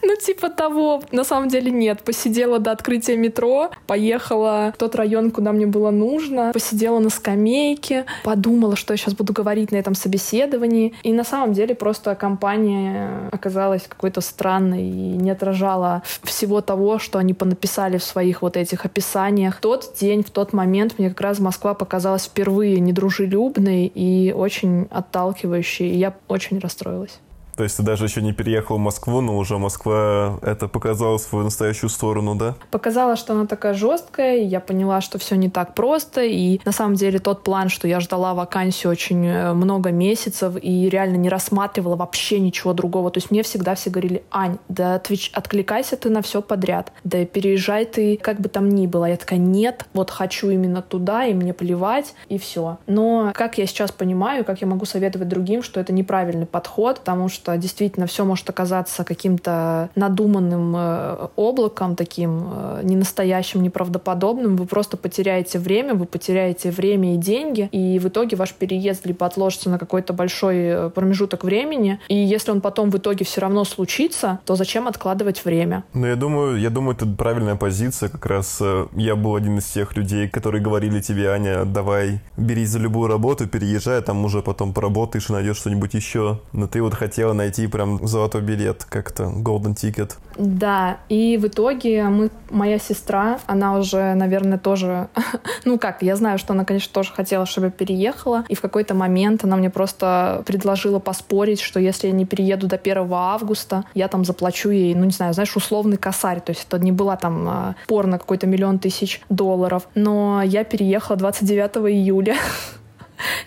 Ну, типа того. На самом деле нет. Посидела до открытия метро, поехала в тот район, куда мне было нужно, посидела на скамейке, подумала, что я сейчас буду говорить на этом собеседовании. И на самом деле просто компания оказалась какой-то странной и не отражала всего того, что они понаписали в своих вот этих описаниях. В тот день, в тот момент мне как раз Москва показалась впервые недружелюбной и очень отталкивающей. И я очень расстроилась. То есть ты даже еще не переехал в Москву, но уже Москва это показала свою настоящую сторону, да? Показала, что она такая жесткая, и я поняла, что все не так просто, и на самом деле тот план, что я ждала вакансию очень э, много месяцев и реально не рассматривала вообще ничего другого. То есть мне всегда все говорили, Ань, да отвеч... откликайся ты на все подряд, да переезжай ты как бы там ни было. Я такая, нет, вот хочу именно туда, и мне плевать, и все. Но как я сейчас понимаю, как я могу советовать другим, что это неправильный подход, потому что что действительно все может оказаться каким-то надуманным э, облаком, таким э, ненастоящим, неправдоподобным. Вы просто потеряете время, вы потеряете время и деньги, и в итоге ваш переезд либо отложится на какой-то большой э, промежуток времени, и если он потом в итоге все равно случится, то зачем откладывать время? Ну, я думаю, я думаю, это правильная позиция. Как раз я был один из тех людей, которые говорили тебе, Аня, давай, бери за любую работу, переезжай, там уже потом поработаешь и найдешь что-нибудь еще. Но ты вот хотела найти прям золотой билет, как-то golden ticket. Да, и в итоге мы, моя сестра, она уже, наверное, тоже, (laughs) ну как, я знаю, что она, конечно, тоже хотела, чтобы я переехала, и в какой-то момент она мне просто предложила поспорить, что если я не перееду до 1 августа, я там заплачу ей, ну не знаю, знаешь, условный косарь, то есть это не была там а, пор на какой-то миллион тысяч долларов, но я переехала 29 июля. (laughs)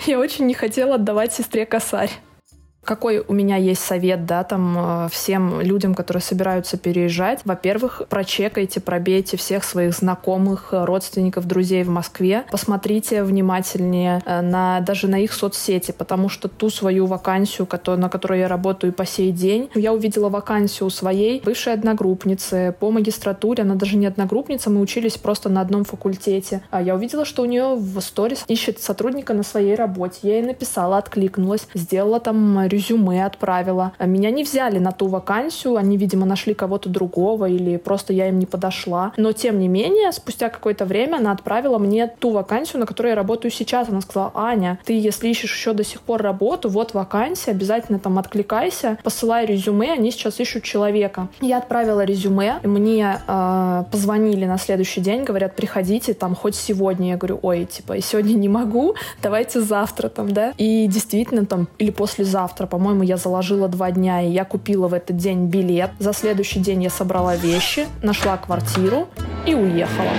Я очень не хотела отдавать сестре косарь. Какой у меня есть совет, да, там э, всем людям, которые собираются переезжать? Во-первых, прочекайте, пробейте всех своих знакомых, родственников, друзей в Москве. Посмотрите внимательнее э, на, даже на их соцсети, потому что ту свою вакансию, на которой я работаю по сей день, я увидела вакансию у своей бывшей одногруппницы по магистратуре. Она даже не одногруппница, мы учились просто на одном факультете. А я увидела, что у нее в сторис ищет сотрудника на своей работе. Я ей написала, откликнулась, сделала там резюме отправила. Меня не взяли на ту вакансию, они, видимо, нашли кого-то другого или просто я им не подошла. Но, тем не менее, спустя какое-то время она отправила мне ту вакансию, на которой я работаю сейчас. Она сказала, Аня, ты, если ищешь еще до сих пор работу, вот вакансия, обязательно там откликайся, посылай резюме, они сейчас ищут человека. Я отправила резюме, мне э, позвонили на следующий день, говорят, приходите там хоть сегодня. Я говорю, ой, типа, сегодня не могу, давайте завтра там, да. И действительно там, или послезавтра, по-моему, я заложила два дня, и я купила в этот день билет. За следующий день я собрала вещи, нашла квартиру и уехала.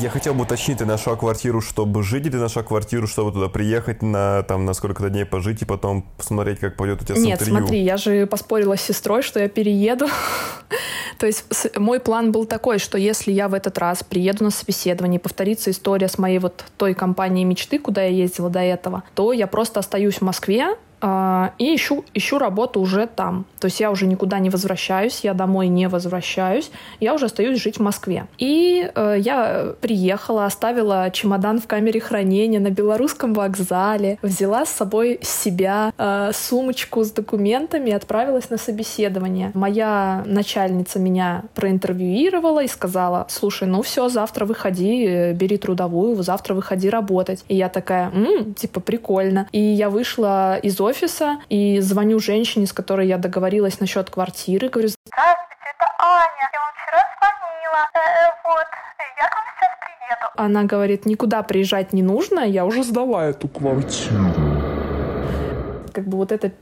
Я хотел бы уточнить, ты нашла квартиру, чтобы жить, или ты нашла квартиру, чтобы туда приехать на, там, на сколько-то дней пожить и потом посмотреть, как пойдет у тебя Нет, смотри, я же поспорила с сестрой, что я перееду. (laughs) То есть мой план был такой, что если я в этот раз приеду на собеседование, повторится история с моей вот той компанией мечты, куда я ездила до этого, то я просто остаюсь в Москве, и ищу, ищу работу уже там. То есть я уже никуда не возвращаюсь, я домой не возвращаюсь, я уже остаюсь жить в Москве. И э, я приехала, оставила чемодан в камере хранения на белорусском вокзале, взяла с собой себя, э, сумочку с документами и отправилась на собеседование. Моя начальница меня проинтервьюировала и сказала, слушай, ну все, завтра выходи, э, бери трудовую, завтра выходи работать. И я такая, м-м, типа прикольно. И я вышла из офиса и звоню женщине, с которой я договорилась насчет квартиры. Говорю, здравствуйте, это Аня. Я вам вчера звонила. Э, э, вот, я к вам сейчас приеду. Она говорит, никуда приезжать не нужно, я уже сдала эту квартиру. Как бы вот это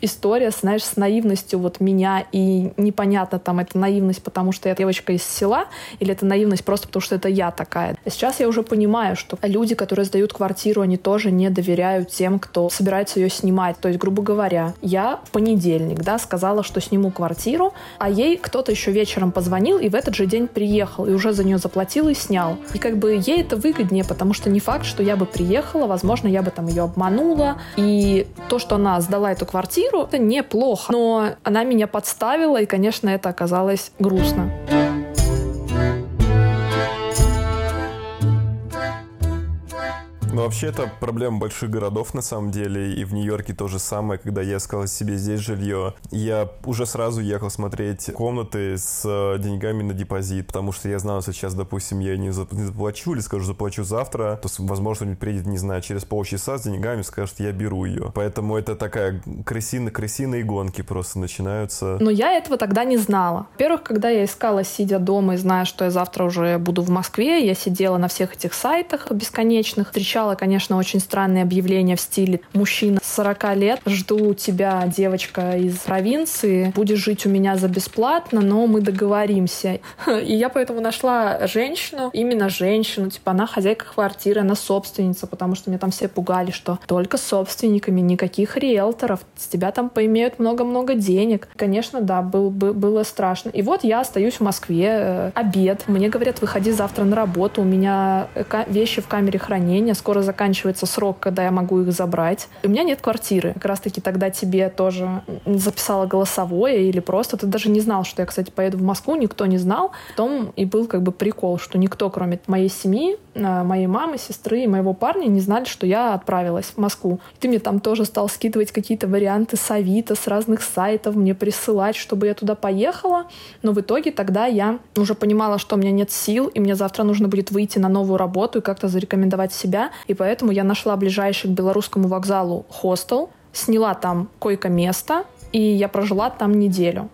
история, знаешь, с наивностью вот меня, и непонятно, там, это наивность, потому что я девочка из села, или это наивность просто потому, что это я такая. Сейчас я уже понимаю, что люди, которые сдают квартиру, они тоже не доверяют тем, кто собирается ее снимать. То есть, грубо говоря, я в понедельник, да, сказала, что сниму квартиру, а ей кто-то еще вечером позвонил и в этот же день приехал, и уже за нее заплатил и снял. И как бы ей это выгоднее, потому что не факт, что я бы приехала, возможно, я бы там ее обманула, и то, что она сдала эту квартиру, квартиру, это неплохо. Но она меня подставила, и, конечно, это оказалось грустно. Ну, вообще, это проблема больших городов, на самом деле, и в Нью-Йорке то же самое, когда я искал себе здесь жилье. Я уже сразу ехал смотреть комнаты с э, деньгами на депозит, потому что я знал, что сейчас, допустим, я не заплачу или скажу, заплачу завтра, то, возможно, он придет, не знаю, через полчаса с деньгами, скажет, я беру ее. Поэтому это такая крысина, крысиные гонки просто начинаются. Но я этого тогда не знала. Во-первых, когда я искала, сидя дома и зная, что я завтра уже буду в Москве, я сидела на всех этих сайтах бесконечных, встречала встречала, конечно, очень странные объявления в стиле «Мужчина 40 лет, жду тебя, девочка из провинции, будешь жить у меня за бесплатно, но мы договоримся». (laughs) И я поэтому нашла женщину, именно женщину, типа она хозяйка квартиры, она собственница, потому что меня там все пугали, что только собственниками, никаких риэлторов, с тебя там поимеют много-много денег. Конечно, да, был, был, было страшно. И вот я остаюсь в Москве, э, обед, мне говорят, выходи завтра на работу, у меня вещи в камере хранения, скоро заканчивается срок, когда я могу их забрать. У меня нет квартиры. Как раз-таки тогда тебе тоже записала голосовое или просто ты даже не знал, что я, кстати, поеду в Москву, никто не знал. Потом и был как бы прикол, что никто, кроме моей семьи, а, моей мамы, сестры и моего парня не знали, что я отправилась в Москву. Ты мне там тоже стал скидывать какие-то варианты с Авито, с разных сайтов, мне присылать, чтобы я туда поехала. Но в итоге тогда я уже понимала, что у меня нет сил, и мне завтра нужно будет выйти на новую работу и как-то зарекомендовать себя. И поэтому я нашла ближайший к белорусскому вокзалу хостел, сняла там койко-место, и я прожила там неделю.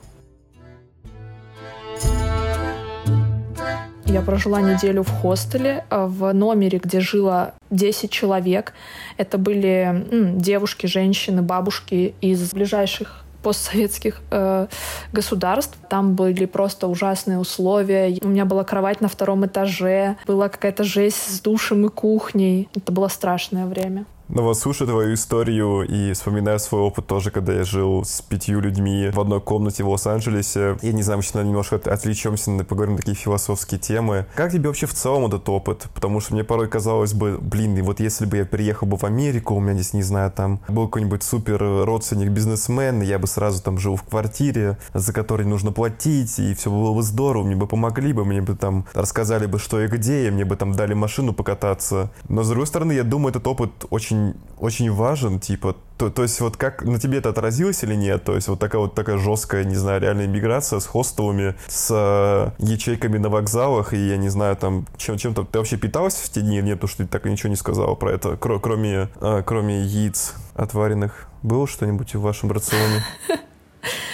Я прожила неделю в хостеле, э, в номере, где жило 10 человек. Это были м, девушки, женщины, бабушки из ближайших постсоветских э, государств. Там были просто ужасные условия. У меня была кровать на втором этаже, была какая-то жесть с душем и кухней. Это было страшное время. Ну вот слушаю твою историю и вспоминаю свой опыт тоже, когда я жил с пятью людьми в одной комнате в Лос-Анджелесе. Я не знаю, мы сейчас немножко отвлечемся, поговорим на такие философские темы. Как тебе вообще в целом этот опыт? Потому что мне порой казалось бы, блин, и вот если бы я переехал бы в Америку, у меня здесь, не знаю, там был какой-нибудь супер родственник бизнесмен, я бы сразу там жил в квартире, за которой нужно платить, и все было бы здорово, мне бы помогли бы, мне бы там рассказали бы, что и где, и мне бы там дали машину покататься. Но с другой стороны, я думаю, этот опыт очень очень, очень важен, типа, то, то есть вот как на тебе это отразилось или нет? То есть вот такая вот такая жесткая, не знаю, реальная миграция с хостелами, с э, ячейками на вокзалах, и я не знаю, там, чем, чем-то ты вообще питалась в те дни нет, потому что ты так и ничего не сказала про это, кро- кроме, э, кроме яиц отваренных. Было что-нибудь в вашем рационе? (laughs)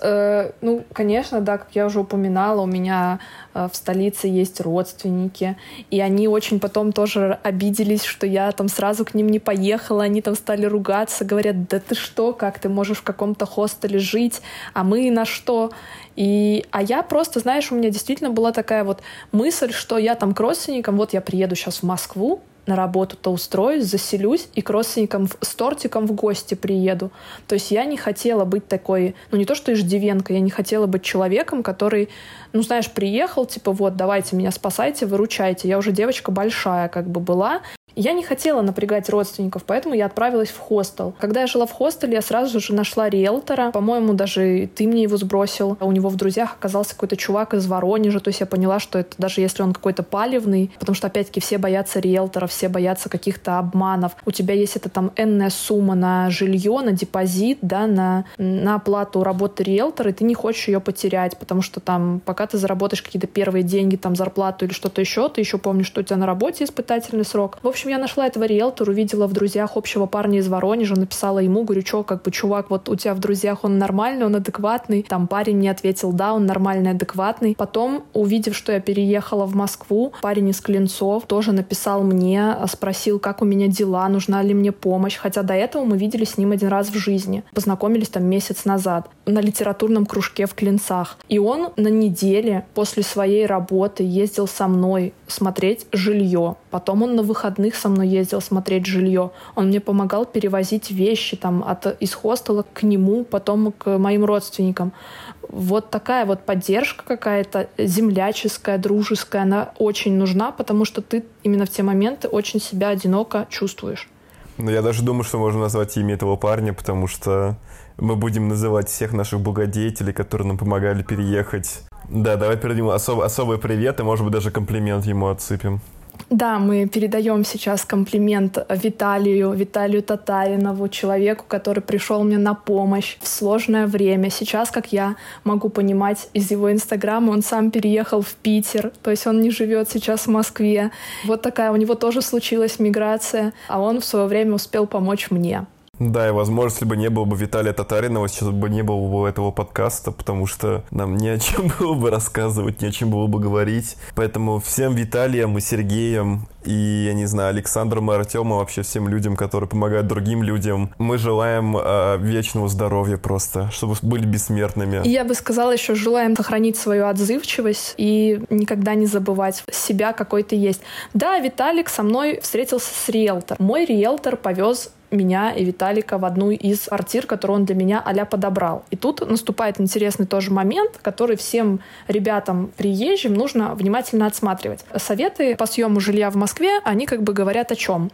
Э, ну, конечно, да, как я уже упоминала, у меня э, в столице есть родственники, и они очень потом тоже обиделись, что я там сразу к ним не поехала, они там стали ругаться, говорят, да ты что, как ты можешь в каком-то хостеле жить, а мы на что? И, а я просто, знаешь, у меня действительно была такая вот мысль, что я там к родственникам, вот я приеду сейчас в Москву, на работу-то устроюсь, заселюсь и к родственникам с тортиком в гости приеду. То есть я не хотела быть такой, ну не то что иждивенка, я не хотела быть человеком, который, ну знаешь, приехал, типа вот, давайте меня спасайте, выручайте. Я уже девочка большая как бы была, я не хотела напрягать родственников, поэтому я отправилась в хостел. Когда я жила в хостеле, я сразу же нашла риэлтора. По-моему, даже ты мне его сбросил. У него в друзьях оказался какой-то чувак из Воронежа. То есть я поняла, что это даже если он какой-то палевный, потому что, опять-таки, все боятся риэлтора, все боятся каких-то обманов. У тебя есть это там энная сумма на жилье, на депозит, да, на, на оплату работы риэлтора, и ты не хочешь ее потерять, потому что там, пока ты заработаешь какие-то первые деньги, там, зарплату или что-то еще, ты еще помнишь, что у тебя на работе испытательный срок. В общем, общем, я нашла этого риэлтора, увидела в друзьях общего парня из Воронежа, написала ему, говорю, что, как бы, чувак, вот у тебя в друзьях он нормальный, он адекватный. Там парень мне ответил, да, он нормальный, адекватный. Потом, увидев, что я переехала в Москву, парень из Клинцов тоже написал мне, спросил, как у меня дела, нужна ли мне помощь. Хотя до этого мы виделись с ним один раз в жизни. Познакомились там месяц назад на литературном кружке в Клинцах. И он на неделе после своей работы ездил со мной смотреть жилье. Потом он на выходных со мной ездил смотреть жилье. Он мне помогал перевозить вещи там от, из хостела к нему, потом к моим родственникам. Вот такая вот поддержка какая-то земляческая, дружеская, она очень нужна, потому что ты именно в те моменты очень себя одиноко чувствуешь. Ну, я даже думаю, что можно назвать имя этого парня, потому что мы будем называть всех наших благодетелей, которые нам помогали переехать. Да, давай передадим особ, особый привет и, может быть, даже комплимент ему отсыпем. Да, мы передаем сейчас комплимент Виталию, Виталию Татаринову, человеку, который пришел мне на помощь в сложное время. Сейчас, как я могу понимать из его инстаграма, он сам переехал в Питер, то есть он не живет сейчас в Москве. Вот такая у него тоже случилась миграция, а он в свое время успел помочь мне. Да, и возможно, если бы не было бы Виталия Татаринова, сейчас бы не было бы этого подкаста, потому что нам не о чем (laughs) было бы рассказывать, не о чем было бы говорить. Поэтому всем Виталиям и Сергеем и, я не знаю, Александром и Артемом, вообще всем людям, которые помогают другим людям, мы желаем э, вечного здоровья просто, чтобы были бессмертными. Я бы сказала еще, желаем сохранить свою отзывчивость и никогда не забывать себя, какой ты есть. Да, Виталик со мной встретился с риэлтором. Мой риэлтор повез меня и Виталика в одну из квартир, которую он для меня а подобрал. И тут наступает интересный тоже момент, который всем ребятам приезжим нужно внимательно отсматривать. Советы по съему жилья в Москве, они как бы говорят о чем?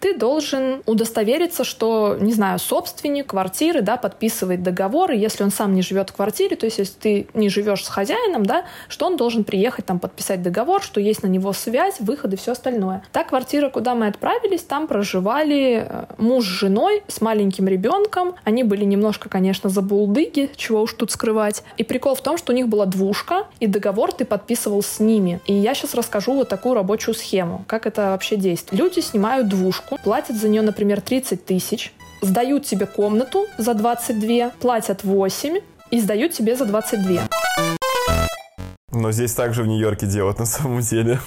Ты должен удостовериться, что, не знаю, собственник квартиры, да, подписывает договор, и если он сам не живет в квартире, то есть если ты не живешь с хозяином, да, что он должен приехать там подписать договор, что есть на него связь, выход и все остальное. Та квартира, куда мы отправились, там проживали э, муж с женой, с маленьким ребенком. Они были немножко, конечно, забулдыги, чего уж тут скрывать. И прикол в том, что у них была двушка, и договор ты подписывал с ними. И я сейчас расскажу вот такую рабочую схему, как это вообще действует. Люди снимают двушку, платят за нее, например, 30 тысяч, сдают тебе комнату за 22, платят 8 и сдают тебе за 22. Но здесь также в Нью-Йорке делают на самом деле.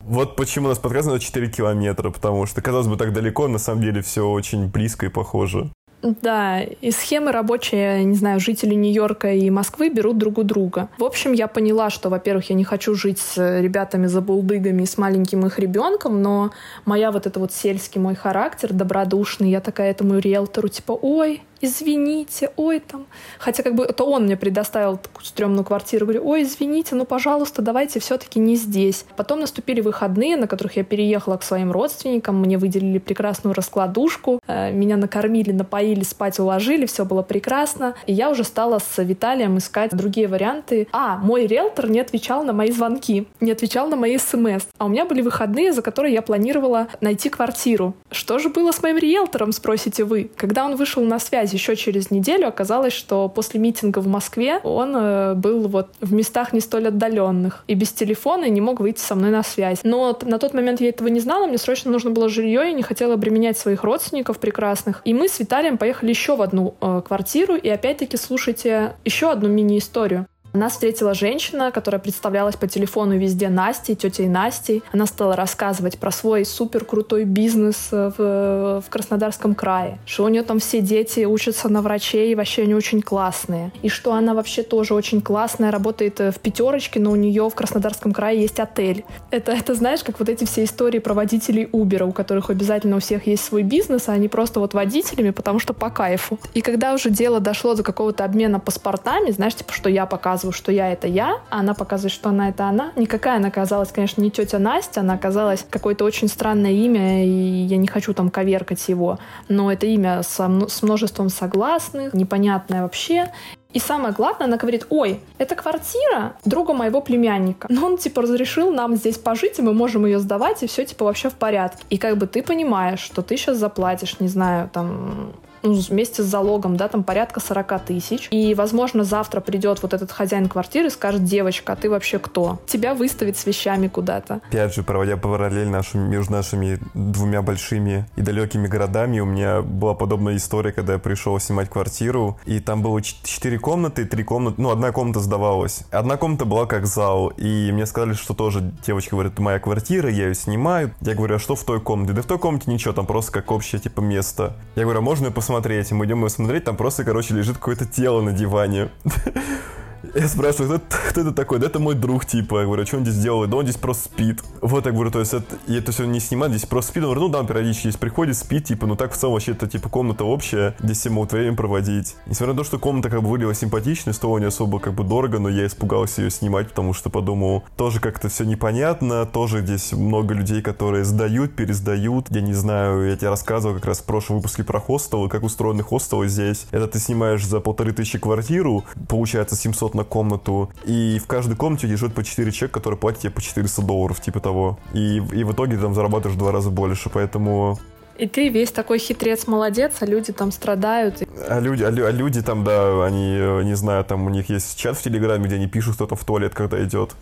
Вот почему у нас подкаст на 4 километра, потому что, казалось бы, так далеко, на самом деле все очень близко и похоже. Да, и схемы рабочие, не знаю, жители Нью-Йорка и Москвы берут друг у друга. В общем, я поняла, что, во-первых, я не хочу жить с ребятами за булдыгами, с маленьким их ребенком, но моя вот это вот сельский мой характер, добродушный, я такая этому риэлтору, типа, ой, извините, ой, там. Хотя как бы это он мне предоставил такую стрёмную квартиру. Говорю, ой, извините, ну, пожалуйста, давайте все таки не здесь. Потом наступили выходные, на которых я переехала к своим родственникам. Мне выделили прекрасную раскладушку. Э, меня накормили, напоили, спать уложили. Все было прекрасно. И я уже стала с Виталием искать другие варианты. А, мой риэлтор не отвечал на мои звонки, не отвечал на мои смс. А у меня были выходные, за которые я планировала найти квартиру. Что же было с моим риэлтором, спросите вы? Когда он вышел на связь еще через неделю, оказалось, что после митинга в Москве он э, был вот в местах не столь отдаленных и без телефона не мог выйти со мной на связь. Но на тот момент я этого не знала, мне срочно нужно было жилье, я не хотела обременять своих родственников прекрасных. И мы с Виталием поехали еще в одну э, квартиру, и опять-таки слушайте еще одну мини-историю. Нас встретила женщина, которая представлялась по телефону везде Настей, тетей Настей. Она стала рассказывать про свой супер крутой бизнес э, в, в Краснодарском крае, что у нее там все дети учатся на врачей, вообще они очень классные. И что она вообще тоже очень классная, работает э, в пятерочке, но у нее в Краснодарском крае есть отель. Это, это знаешь, как вот эти все истории про водителей Uber, у которых обязательно у всех есть свой бизнес, а они просто вот водителями, потому что по кайфу. И когда уже дело дошло до какого-то обмена паспортами, знаешь, типа, что я показываю показываю, что я это я, а она показывает, что она это она. Никакая она оказалась, конечно, не тетя Настя, она оказалась какое-то очень странное имя, и я не хочу там коверкать его, но это имя со, с множеством согласных, непонятное вообще. И самое главное, она говорит, ой, это квартира друга моего племянника. Но он, типа, разрешил нам здесь пожить, и мы можем ее сдавать, и все, типа, вообще в порядке. И как бы ты понимаешь, что ты сейчас заплатишь, не знаю, там, ну, вместе с залогом, да, там порядка 40 тысяч. И, возможно, завтра придет вот этот хозяин квартиры и скажет, девочка, а ты вообще кто? Тебя выставит с вещами куда-то. Опять же, проводя параллель нашим, между нашими двумя большими и далекими городами, у меня была подобная история, когда я пришел снимать квартиру, и там было четыре комнаты, три комнаты, ну, одна комната сдавалась. Одна комната была как зал, и мне сказали, что тоже девочка говорит, моя квартира, я ее снимаю. Я говорю, а что в той комнате? Да в той комнате ничего, там просто как общее, типа, место. Я говорю, а можно я посмотрю смотреть. Мы идем его смотреть, там просто, короче, лежит какое-то тело на диване. (laughs) Я спрашиваю, кто, кто это такой? Да это мой друг, типа. Я говорю, а что он здесь делает? Да он здесь просто спит. Вот, я говорю, то есть это, и это все не снимает, здесь просто спит. Он говорит, ну да, он периодически здесь приходит, спит, типа, ну так в целом вообще это, типа, комната общая, здесь все могут время проводить. Несмотря на то, что комната как бы выглядела симпатичной, стоила не особо как бы дорого, но я испугался ее снимать, потому что подумал, тоже как-то все непонятно, тоже здесь много людей, которые сдают, пересдают. Я не знаю, я тебе рассказывал как раз в прошлом выпуске про хостелы, как устроены хостелы здесь. Это ты снимаешь за полторы тысячи квартиру, получается 700 на комнату, и в каждой комнате держит по 4 человека, которые платят тебе по 400 долларов, типа того. И, и в итоге ты там зарабатываешь в два раза больше, поэтому... И ты весь такой хитрец, молодец, а люди там страдают. А люди, а, а люди там, да, они, э, не знаю, там у них есть чат в Телеграме, где они пишут кто-то в туалет, когда идет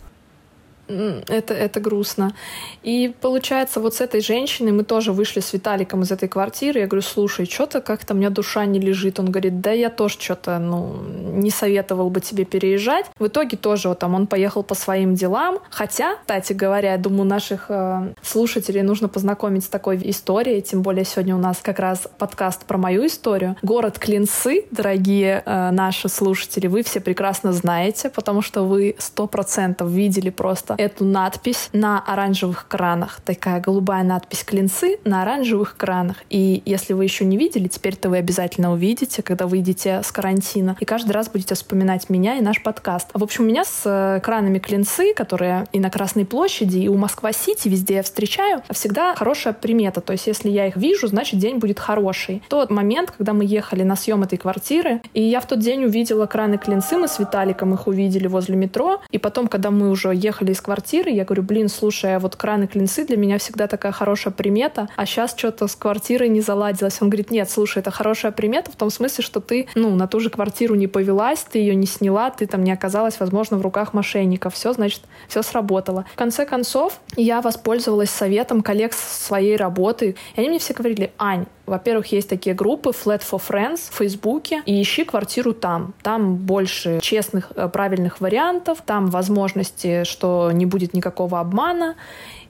это, это грустно. И получается, вот с этой женщиной мы тоже вышли с Виталиком из этой квартиры. Я говорю, слушай, что-то как-то у меня душа не лежит. Он говорит, да я тоже что-то, ну, не советовал бы тебе переезжать. В итоге тоже вот там он поехал по своим делам. Хотя, кстати говоря, я думаю, наших э, слушателей нужно познакомить с такой историей. Тем более сегодня у нас как раз подкаст про мою историю. Город Клинцы, дорогие э, наши слушатели, вы все прекрасно знаете, потому что вы сто процентов видели просто эту надпись на оранжевых кранах. Такая голубая надпись «Клинцы» на оранжевых кранах. И если вы еще не видели, теперь-то вы обязательно увидите, когда выйдете с карантина. И каждый раз будете вспоминать меня и наш подкаст. В общем, у меня с э, кранами «Клинцы», которые и на Красной площади, и у Москва-Сити, везде я встречаю, всегда хорошая примета. То есть если я их вижу, значит день будет хороший. Тот момент, когда мы ехали на съем этой квартиры, и я в тот день увидела краны «Клинцы», мы с Виталиком их увидели возле метро, и потом, когда мы уже ехали из квартиры, я говорю, блин, слушай, а вот краны клинцы для меня всегда такая хорошая примета, а сейчас что-то с квартирой не заладилось. Он говорит, нет, слушай, это хорошая примета в том смысле, что ты, ну, на ту же квартиру не повелась, ты ее не сняла, ты там не оказалась, возможно, в руках мошенников. Все, значит, все сработало. В конце концов, я воспользовалась советом коллег своей работы, и они мне все говорили, Ань, во-первых, есть такие группы Flat for Friends в Фейсбуке, и ищи квартиру там. Там больше честных, э, правильных вариантов, там возможности, что не будет никакого обмана.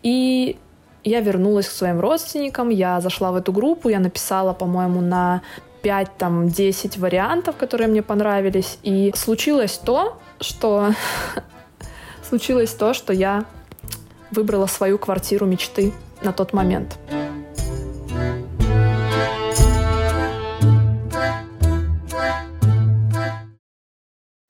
И я вернулась к своим родственникам, я зашла в эту группу, я написала, по-моему, на 5, там, 10 вариантов, которые мне понравились. И случилось то, что... (laughs) случилось то, что я выбрала свою квартиру мечты на тот момент.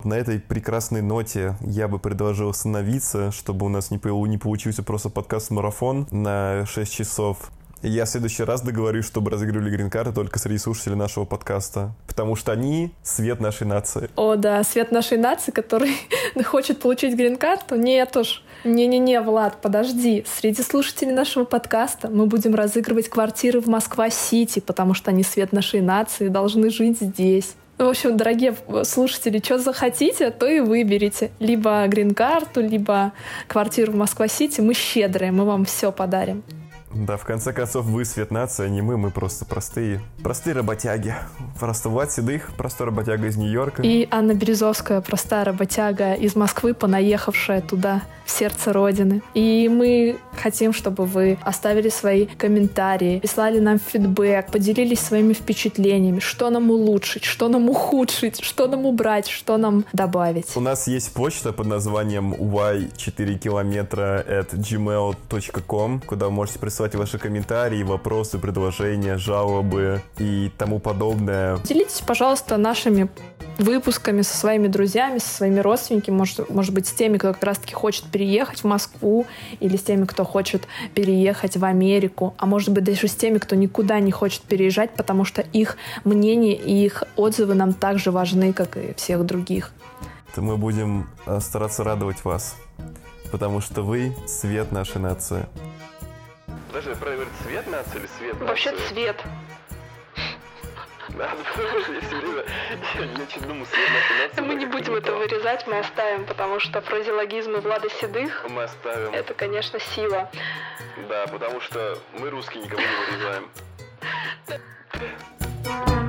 На этой прекрасной ноте я бы предложил остановиться, чтобы у нас не, не получился просто подкаст-марафон на 6 часов. Я в следующий раз договорюсь, чтобы разыгрывали грин-карты только среди слушателей нашего подкаста. Потому что они — свет нашей нации. О, да, свет нашей нации, который (laughs) хочет получить грин-карту. Нет уж. Не-не-не, Влад, подожди. Среди слушателей нашего подкаста мы будем разыгрывать квартиры в Москва-Сити, потому что они свет нашей нации должны жить здесь. Ну, в общем, дорогие слушатели, что захотите, то и выберите. Либо грин-карту, либо квартиру в Москва-Сити. Мы щедрые, мы вам все подарим. Да, в конце концов, вы свет нации, а не мы, мы просто простые, простые работяги. Просто Влад Седых, простой работяга из Нью-Йорка. И Анна Березовская, простая работяга из Москвы, понаехавшая туда, в сердце Родины. И мы хотим, чтобы вы оставили свои комментарии, прислали нам фидбэк, поделились своими впечатлениями, что нам улучшить, что нам ухудшить, что нам убрать, что нам добавить. У нас есть почта под названием y4km at gmail.com, куда вы можете присылать присылать ваши комментарии, вопросы, предложения, жалобы и тому подобное. Делитесь, пожалуйста, нашими выпусками со своими друзьями, со своими родственниками, может, может быть, с теми, кто как раз-таки хочет переехать в Москву, или с теми, кто хочет переехать в Америку, а может быть, даже с теми, кто никуда не хочет переезжать, потому что их мнение и их отзывы нам так же важны, как и всех других. То мы будем э, стараться радовать вас, потому что вы — свет нашей нации. Подожди, правильно цвет нации или свет нации? Вообще цвет. Да, (laughs) потому что я все время, (laughs) думаю. Мы не будем это вырезать, мы оставим, потому что фразеологизмы Влада Седых... Мы оставим. Это, конечно, сила. Да, потому что мы русские никого не вырезаем. (laughs)